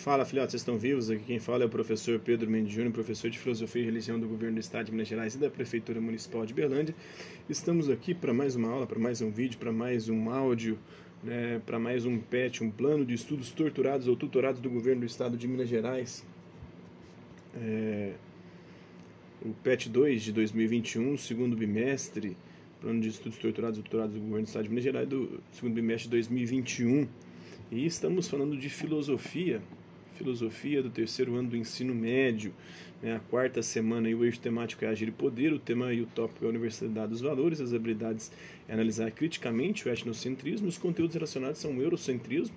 Fala, filhotes, vocês estão vivos? Aqui quem fala é o professor Pedro Mendes Júnior, professor de Filosofia e Religião do Governo do Estado de Minas Gerais e da Prefeitura Municipal de Berlândia. Estamos aqui para mais uma aula, para mais um vídeo, para mais um áudio, né, para mais um PET, um plano de estudos torturados ou tutorados do Governo do Estado de Minas Gerais. É, o PET 2 de 2021, segundo bimestre, plano de estudos torturados ou tutorados do Governo do Estado de Minas Gerais, do segundo bimestre de 2021. E estamos falando de filosofia filosofia do terceiro ano do ensino médio, né, a quarta semana e o eixo temático é agir e poder, o tema e o tópico é a Universidade dos Valores, as habilidades é analisar criticamente o etnocentrismo, os conteúdos relacionados são o eurocentrismo,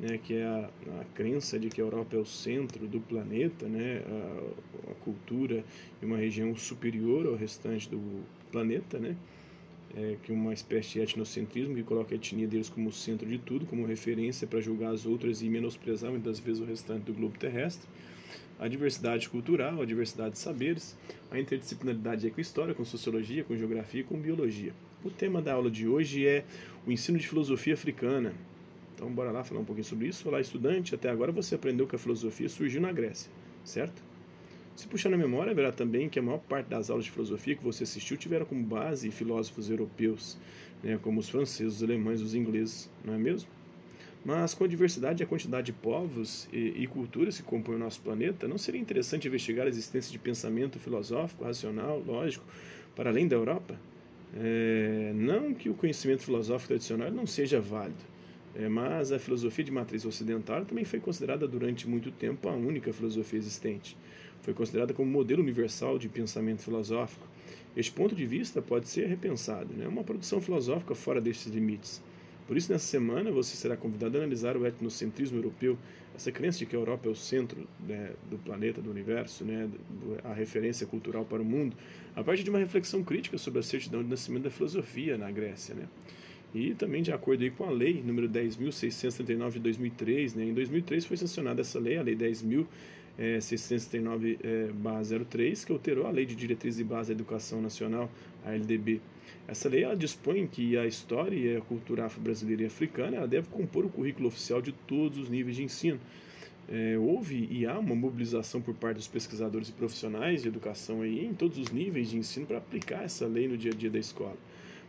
né, que é a, a, crença de que a Europa é o centro do planeta, né, a, a cultura e uma região superior ao restante do planeta, né, é, que uma espécie de etnocentrismo que coloca a etnia deles como centro de tudo, como referência para julgar as outras e menosprezar muitas vezes o restante do globo terrestre. A diversidade cultural, a diversidade de saberes, a interdisciplinaridade com história, com sociologia, com geografia e com biologia. O tema da aula de hoje é o ensino de filosofia africana. Então, bora lá falar um pouquinho sobre isso. Olá, estudante. Até agora você aprendeu que a filosofia surgiu na Grécia, certo? Se puxar na memória, verá também que a maior parte das aulas de filosofia que você assistiu tiveram como base filósofos europeus, né, como os franceses, os alemães, os ingleses, não é mesmo? Mas com a diversidade e a quantidade de povos e, e, culturas que compõem o nosso planeta, não seria interessante investigar a existência de pensamento filosófico, racional, lógico, para além da Europa? É, não que o conhecimento filosófico tradicional não seja válido, é, mas a filosofia de matriz ocidental também foi considerada durante muito tempo a única filosofia existente foi considerada como modelo universal de pensamento filosófico. Este ponto de vista pode ser repensado, né? uma produção filosófica fora destes limites. Por isso, nessa semana, você será convidado a analisar o etnocentrismo europeu, essa crença de que a Europa é o centro né, do planeta, do universo, né, a referência cultural para o mundo, a partir de uma reflexão crítica sobre a certidão de nascimento da filosofia na Grécia. Né? E também de acordo com a lei número 10.639 de 2003, né, em 2003 foi sancionada essa lei, a lei 10.000 é, 639 é, 03, que alterou a Lei de Diretrizes e Base da Educação Nacional, a LDB. Essa lei ela dispõe que a história e a cultura afro-brasileira e africana ela deve compor o currículo oficial de todos os níveis de ensino. É, houve e há uma mobilização por parte dos pesquisadores e profissionais de educação aí, em todos os níveis de ensino para aplicar essa lei no dia a dia da escola.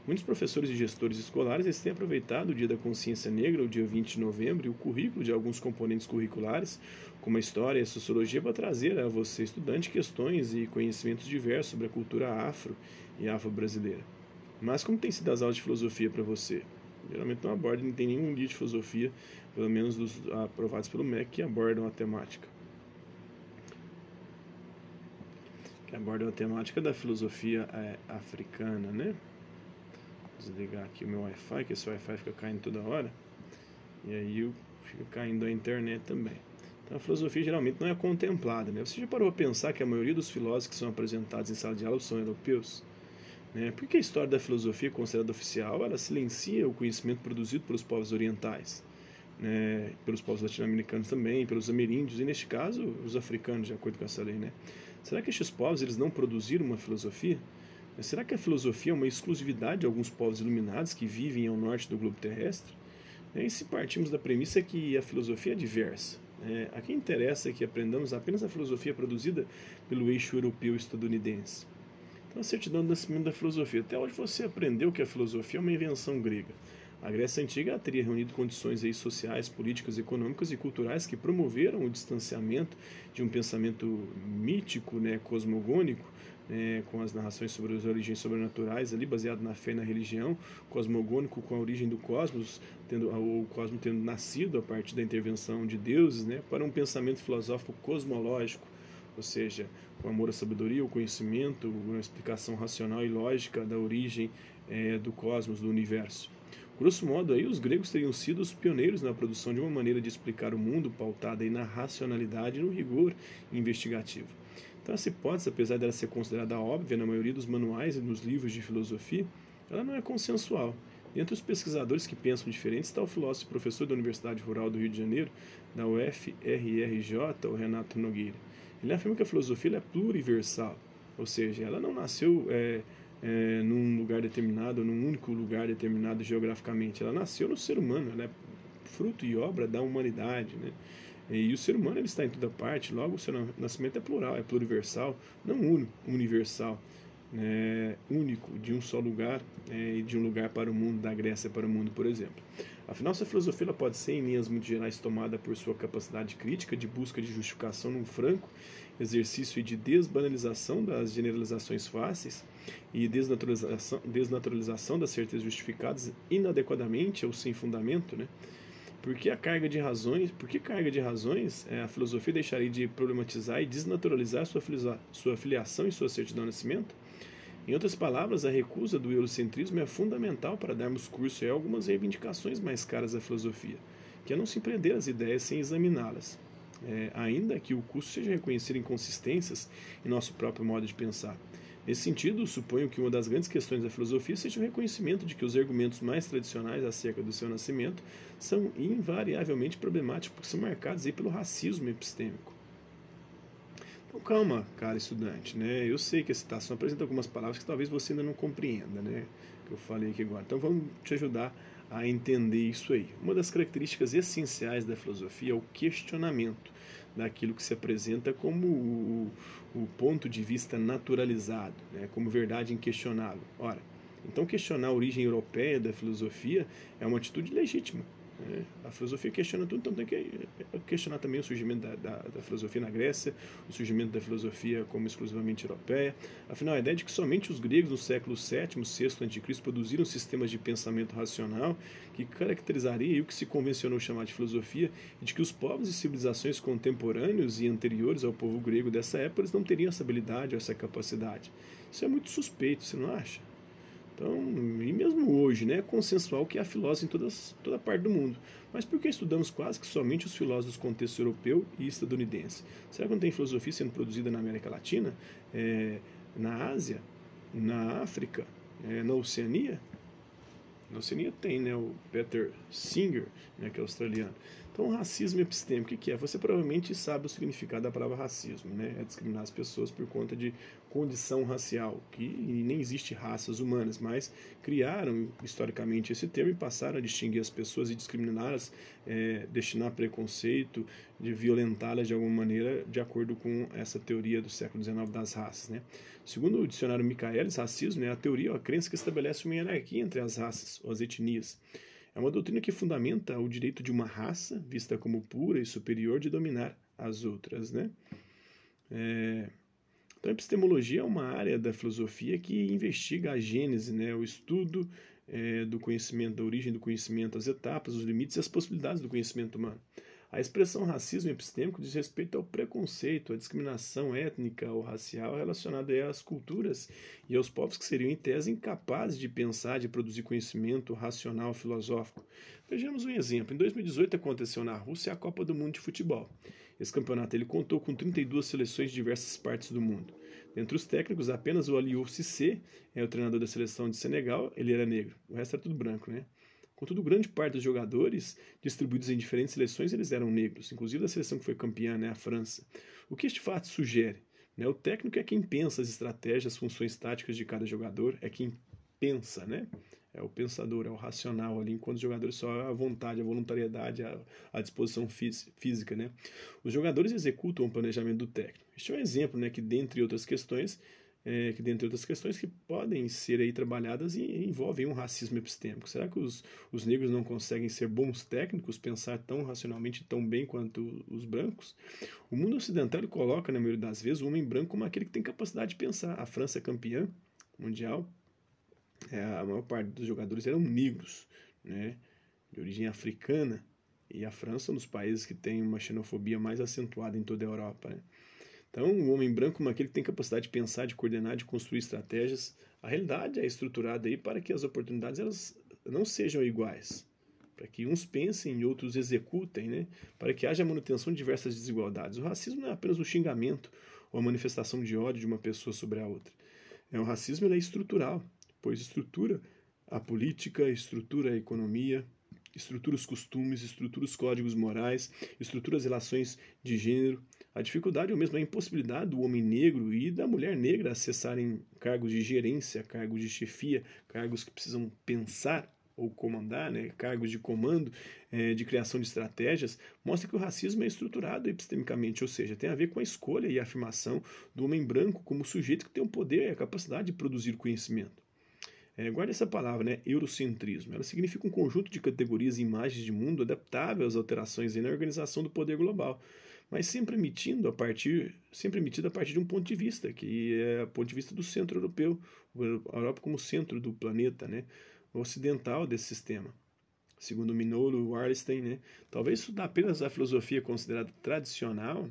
Muitos professores e gestores escolares eles têm aproveitado o Dia da Consciência Negra, o dia 20 de novembro, e o currículo de alguns componentes curriculares, como a história e a sociologia, para trazer a você, estudante, questões e conhecimentos diversos sobre a cultura afro e afro-brasileira. Mas como tem sido as aulas de filosofia para você? Geralmente não aborda, não tem nenhum dia de filosofia, pelo menos dos aprovados pelo MEC, que abordam a temática. Que abordam a temática da filosofia é, africana, né? Desligar aqui o meu Wi-Fi, que esse Wi-Fi fica caindo toda hora. E aí fica caindo a internet também. Então a filosofia geralmente não é contemplada. Né? Você já parou a pensar que a maioria dos filósofos que são apresentados em sala de aula são europeus? Né? Por que a história da filosofia considerada oficial ela silencia o conhecimento produzido pelos povos orientais? Né? Pelos povos latino-americanos também, pelos ameríndios, e neste caso os africanos, de acordo com essa lei. Né? Será que estes povos eles não produziram uma filosofia? Será que a filosofia é uma exclusividade de alguns povos iluminados que vivem ao norte do globo terrestre? E se partimos da premissa que a filosofia é diversa, é, a quem interessa é que aprendamos apenas a filosofia produzida pelo eixo europeu estadunidense. Então, a certidão do nascimento da filosofia. Até hoje você aprendeu que a filosofia é uma invenção grega. A Grécia Antiga teria reunido condições aí sociais, políticas, econômicas e culturais que promoveram o distanciamento de um pensamento mítico, né, cosmogônico, né, com as narrações sobre as origens sobrenaturais, ali baseado na fé e na religião, cosmogônico com a origem do cosmos, tendo o cosmos tendo nascido a partir da intervenção de deuses, né, para um pensamento filosófico cosmológico, ou seja, o amor à sabedoria, o conhecimento, uma explicação racional e lógica da origem é, do cosmos, do universo. Grosso modo, aí, os gregos teriam sido os pioneiros na produção de uma maneira de explicar o mundo pautada aí na racionalidade e no rigor investigativo. Então, essa hipótese, apesar dela ser considerada óbvia na maioria dos manuais e nos livros de filosofia, ela não é consensual. Entre os pesquisadores que pensam diferente está o filósofo e professor da Universidade Rural do Rio de Janeiro, da UFRRJ, o Renato Nogueira. Ele afirma que a filosofia é pluriversal, ou seja, ela não nasceu é, é, num lugar determinado, num único lugar determinado geograficamente. Ela nasceu no ser humano, ela é fruto e obra da humanidade. Né? E o ser humano ele está em toda parte, logo o seu nascimento é plural, é pluriversal, não universal, né, único, de um só lugar é, e de um lugar para o mundo, da Grécia para o mundo, por exemplo. Afinal, essa filosofia pode ser, em linhas muito gerais, tomada por sua capacidade crítica de busca de justificação num franco exercício de desbanalização das generalizações fáceis e desnaturalização, desnaturalização das certezas justificadas inadequadamente ou sem fundamento, né? Porque a carga de razões, por que carga de razões é, a filosofia deixaria de problematizar e desnaturalizar sua, sua filiação e sua certidão de nascimento? Em outras palavras, a recusa do eurocentrismo é fundamental para darmos curso a algumas reivindicações mais caras à filosofia, que é não se prender às ideias sem examiná-las, é, ainda que o curso seja reconhecer inconsistências em nosso próprio modo de pensar. Nesse sentido, suponho que uma das grandes questões da filosofia seja o reconhecimento de que os argumentos mais tradicionais acerca do seu nascimento são invariavelmente problemáticos porque são marcados aí pelo racismo epistêmico. Então, calma, cara estudante, né? Eu sei que a citação apresenta algumas palavras que talvez você ainda não compreenda, né? Que eu falei aqui agora. Então, vamos te ajudar a entender isso aí. Uma das características essenciais da filosofia é o questionamento daquilo que se apresenta como o, o ponto de vista naturalizado, né? como verdade inquestionável. Ora, então questionar a origem europeia da filosofia é uma atitude legítima. É, a filosofia questiona tudo, então tem que questionar também o surgimento da, da, da, filosofia na Grécia, o surgimento da filosofia como exclusivamente europeia. Afinal, a ideia de que somente os gregos no século VII, VI a.C. produziram sistemas de pensamento racional que caracterizaria o que se convencionou chamar de filosofia, e de que os povos e civilizações contemporâneos e anteriores ao povo grego dessa época eles não teriam essa habilidade ou essa capacidade. Isso é muito suspeito, você não acha? Então, e mesmo hoje, né, é consensual que há filósofos em todas, toda parte do mundo. Mas por que estudamos quase que somente os filósofos do contexto europeu e estadunidense? Será que não tem filosofia sendo produzida na América Latina, é, na Ásia, na África, é, na Oceania? Na Oceania tem, né, o Peter Singer, né, que é australiano. Então, racismo epistêmico, o que é? Você provavelmente sabe o significado da palavra racismo, né? É discriminar as pessoas por conta de condição racial, que nem existe raças humanas, mas criaram historicamente esse termo e passaram a distinguir as pessoas e discriminá-las, é, destinar preconceito, de violentá-las de alguma maneira, de acordo com essa teoria do século XIX das raças, né? Segundo o dicionário Michaelis, racismo é a teoria ou a crença que estabelece uma hierarquia entre as raças ou as etnias é uma doutrina que fundamenta o direito de uma raça, vista como pura e superior, de dominar as outras. Né? É... Então, a epistemologia é uma área da filosofia que investiga a gênese, né? o estudo é, do conhecimento, da origem do conhecimento, as etapas, os limites e as possibilidades do conhecimento humano. A expressão racismo epistêmico diz respeito ao preconceito, à discriminação étnica ou racial relacionada às culturas e aos povos que seriam, em tese, incapazes de pensar, de produzir conhecimento racional filosófico. Vejamos um exemplo. Em 2018 aconteceu na Rússia a Copa do Mundo de Futebol. Esse campeonato ele contou com 32 seleções de diversas partes do mundo. Dentre os técnicos, apenas o Aliou Cissé é o treinador da seleção de Senegal, ele era negro. O resto era tudo branco, né? Contudo, grande parte dos jogadores distribuídos em diferentes seleções eles eram negros, inclusive a seleção que foi campeã, né, a França. O que este fato sugere? Né, o técnico é quem pensa as estratégias, as funções táticas de cada jogador, é quem pensa, né? É o pensador, é o racional ali, enquanto os jogadores só a vontade, a voluntariedade, a, a disposição física, né? Os jogadores executam o planejamento do técnico. Este é um exemplo, né, que dentre outras questões, é, que dentre outras questões que podem ser aí trabalhadas e envolvem um racismo epistêmico. Será que os, os negros não conseguem ser bons técnicos, pensar tão racionalmente tão bem quanto os brancos? O mundo ocidental coloca, na maioria das vezes, o homem branco como aquele que tem capacidade de pensar. A França é campeã mundial, é, a maior parte dos jogadores eram negros, né, de origem africana, e a França é um dos países que tem uma xenofobia mais acentuada em toda a Europa. Né? Então, o homem branco é aquele que tem capacidade de pensar, de coordenar, de construir estratégias. A realidade é estruturada aí para que as oportunidades elas não sejam iguais, para que uns pensem e outros executem, né? para que haja manutenção de diversas desigualdades. O racismo não é apenas um xingamento ou a manifestação de ódio de uma pessoa sobre a outra. É, o racismo é estrutural, pois estrutura a política, estrutura a economia, estrutura os costumes, estrutura os códigos morais, estrutura as relações de gênero, a dificuldade ou mesmo a impossibilidade do homem negro e da mulher negra acessarem cargos de gerência, cargos de chefia, cargos que precisam pensar ou comandar, né, cargos de comando, é, de criação de estratégias, mostra que o racismo é estruturado epistemicamente, ou seja, tem a ver com a escolha e a afirmação do homem branco como sujeito que tem o poder e a capacidade de produzir conhecimento. É, guarde essa palavra, né? Eurocentrismo. Ela significa um conjunto de categorias e imagens de mundo adaptável às alterações na organização do poder global, mas sempre emitindo a partir, sempre emitido a partir de um ponto de vista, que é o ponto de vista do centro europeu, a Europa como centro do planeta, né? ocidental desse sistema. Segundo Minolo Wallerstein, né? talvez estudar apenas a filosofia considerada tradicional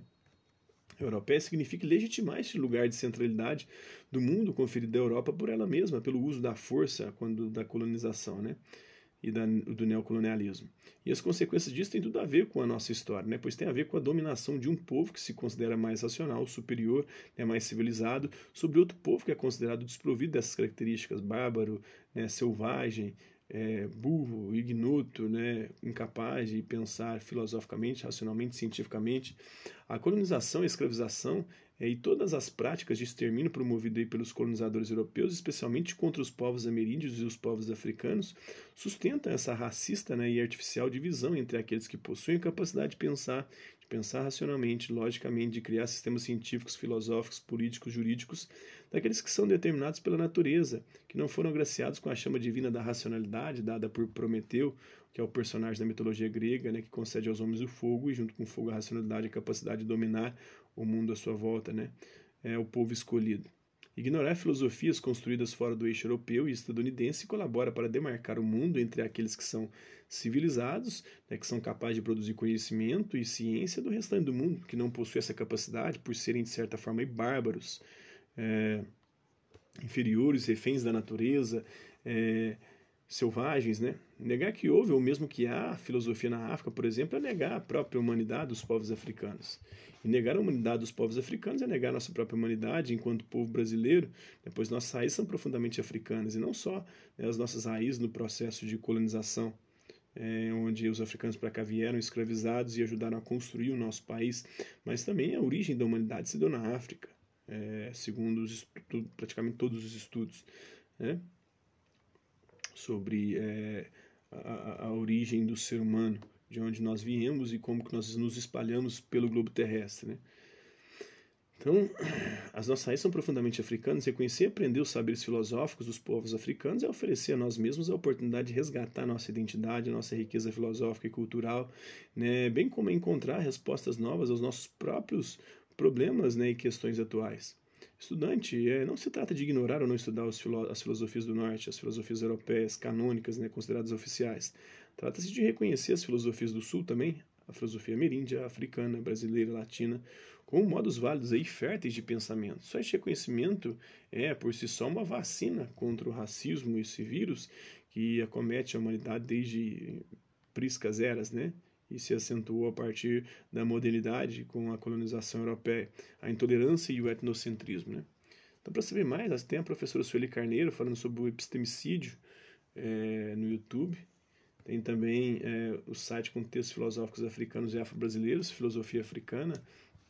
europeia signifique legitimar este lugar de centralidade do mundo conferido à Europa por ela mesma, pelo uso da força quando da colonização, né? E da, do neocolonialismo. E as consequências disso têm tudo a ver com a nossa história, né? pois tem a ver com a dominação de um povo que se considera mais racional, superior, né? mais civilizado, sobre outro povo que é considerado desprovido dessas características, bárbaro, né? selvagem, é, burro, ignoto, né, incapaz de pensar filosoficamente, racionalmente, cientificamente. A colonização a escravização é, e todas as práticas de extermínio promovidas pelos colonizadores europeus, especialmente contra os povos ameríndios e os povos africanos, sustentam essa racista né, e artificial divisão entre aqueles que possuem a capacidade de pensar de pensar racionalmente, logicamente, de criar sistemas científicos, filosóficos, políticos, jurídicos, daqueles que são determinados pela natureza, que não foram agraciados com a chama divina da racionalidade dada por Prometeu, que é o personagem da mitologia grega, né, que concede aos homens o fogo e junto com o fogo a racionalidade e a capacidade de dominar o mundo à sua volta, né, é o povo escolhido. Ignorar filosofias construídas fora do eixo europeu e estadunidense colabora para demarcar o mundo entre aqueles que são civilizados, né, que são capazes de produzir conhecimento e ciência, do restante do mundo, que não possui essa capacidade por serem, de certa forma, bárbaros, é, inferiores, reféns da natureza, é, selvagens, né? Negar que houve ou mesmo que há filosofia na África, por exemplo, é negar a própria humanidade dos povos africanos. E negar a humanidade dos povos africanos é negar a nossa própria humanidade enquanto povo brasileiro, né? pois nossas raízes são profundamente africanas e não só né, as nossas raízes no processo de colonização, é, onde os africanos para cá vieram escravizados e ajudaram a construir o nosso país, mas também a origem da humanidade se deu na África, é, segundo os praticamente todos os estudos. Né? sobre é, a, a, origem do ser humano, de onde nós viemos e como que nós nos espalhamos pelo globo terrestre. Né? Então, as nossas raízes são profundamente africanas. Reconhecer e aprender os saberes filosóficos dos povos africanos é oferecer a nós mesmos a oportunidade de resgatar nossa identidade, nossa riqueza filosófica e cultural, né? bem como encontrar respostas novas aos nossos próprios problemas né? e questões atuais. Estudante, é, não se trata de ignorar ou não estudar filo as filosofias do Norte, as filosofias europeias, canônicas, né, consideradas oficiais. Trata-se de reconhecer as filosofias do Sul também, a filosofia ameríndia, africana, brasileira, latina, como modos válidos e férteis de pensamento. Só este reconhecimento é, por si só, uma vacina contra o racismo e esse vírus que acomete a humanidade desde priscas eras, né? E se acentuou a partir da modernidade com a colonização europeia, a intolerância e o etnocentrismo. Né? Então, para saber mais, tem a professora Sueli Carneiro falando sobre o epistemicídio é, no YouTube. Tem também é, o site com textos filosóficos africanos e afro-brasileiros, Filosofia Africana.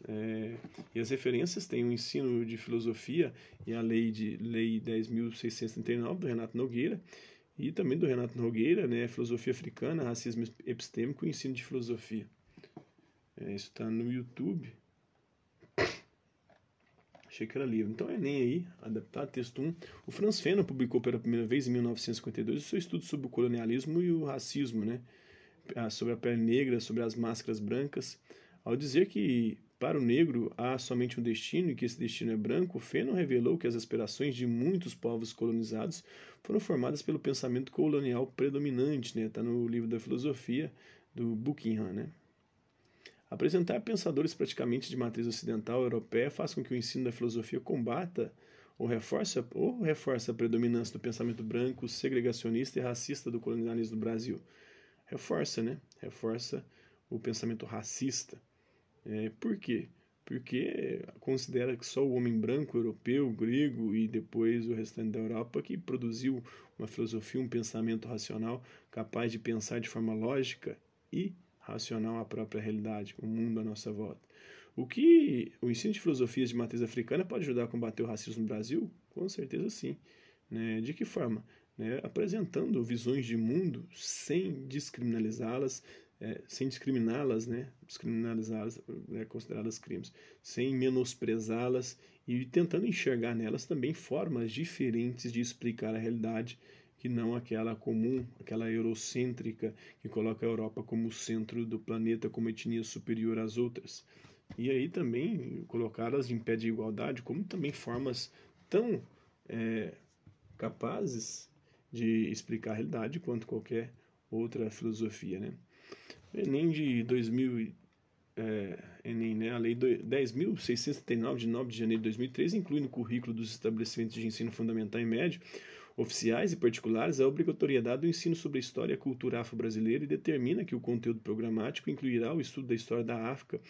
É, e as referências têm o ensino de filosofia e a lei de lei 10.639 do Renato Nogueira e também do Renato Nogueira, né, Filosofia Africana, Racismo Epistêmico e Ensino de Filosofia. É, isso está no YouTube. Achei que era livro. Então é nem aí, adaptado, texto 1. O Franz Fanon publicou pela primeira vez em 1952 o seu estudo sobre o colonialismo e o racismo, né? Ah, sobre a pele negra, sobre as máscaras brancas, ao dizer que para o negro há somente um destino e que esse destino é branco, Fanon revelou que as aspirações de muitos povos colonizados foram formadas pelo pensamento colonial predominante, está né? Tá no livro da filosofia do Buckingham. Né? Apresentar pensadores praticamente de matriz ocidental europeia faz com que o ensino da filosofia combata ou reforça, ou reforça a predominância do pensamento branco, segregacionista e racista do colonialismo do Brasil. Reforça, né? Reforça o pensamento racista. É, por quê? Porque considera que só o homem branco, europeu, grego e depois o restante da Europa que produziu uma filosofia, um pensamento racional capaz de pensar de forma lógica e racional a própria realidade, o mundo à nossa volta. O que o ensino de filosofias de matriz africana pode ajudar a combater o racismo no Brasil? Com certeza sim. Né? De que forma? né, apresentando visões de mundo sem descriminalizá-las, é, sem discriminá-las, né, descriminalizá-las, né, consideradas crimes, sem menosprezá-las e tentando enxergar nelas também formas diferentes de explicar a realidade que não aquela comum, aquela eurocêntrica que coloca a Europa como centro do planeta, como etnia superior às outras. E aí também colocá-las em pé de igualdade como também formas tão é, capazes de explicar a realidade quanto qualquer outra filosofia, né? Enem de 2000, é, Enem, né? A Lei 10.639 de 9 de janeiro de 2003 inclui no currículo dos estabelecimentos de ensino fundamental e médio oficiais e particulares a obrigatoriedade do ensino sobre a história e a cultura afro-brasileira e determina que o conteúdo programático incluirá o estudo da história da África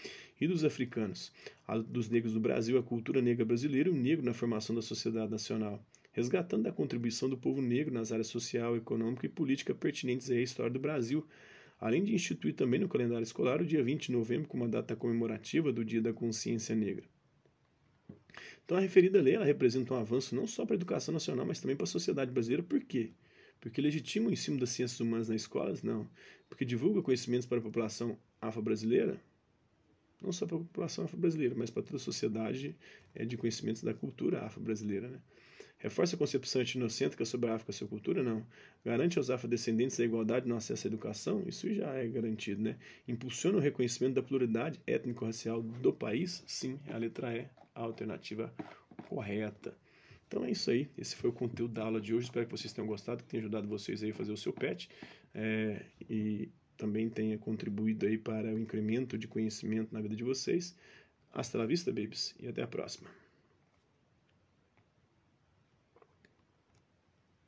e dos africanos, a dos negros do Brasil, a cultura negra brasileira e o negro na formação da sociedade nacional, resgatando a contribuição do povo negro nas áreas social, econômica e política pertinentes à história do Brasil, além de instituir também no calendário escolar o dia 20 de novembro como uma data comemorativa do Dia da Consciência Negra. Então a referida lei ela representa um avanço não só para a educação nacional, mas também para a sociedade brasileira. Por quê? Porque legitima o ensino das ciências humanas nas escolas? Não. Porque divulga conhecimentos para a população afro-brasileira? Não só para a população afro-brasileira, mas para toda a sociedade é, de conhecimentos da cultura afro-brasileira. Né? Reforça a concepção etnocêntrica sobre a África e sua cultura? Não. Garante aos afrodescendentes a igualdade no acesso à educação? Isso já é garantido, né? Impulsiona o reconhecimento da pluralidade étnico-racial do país? Sim, a letra E, a alternativa correta. Então é isso aí. Esse foi o conteúdo da aula de hoje. Espero que vocês tenham gostado, que tenha ajudado vocês aí a fazer o seu PET é, e também tenha contribuído aí para o incremento de conhecimento na vida de vocês. Hasta la vista, babies, e até a próxima.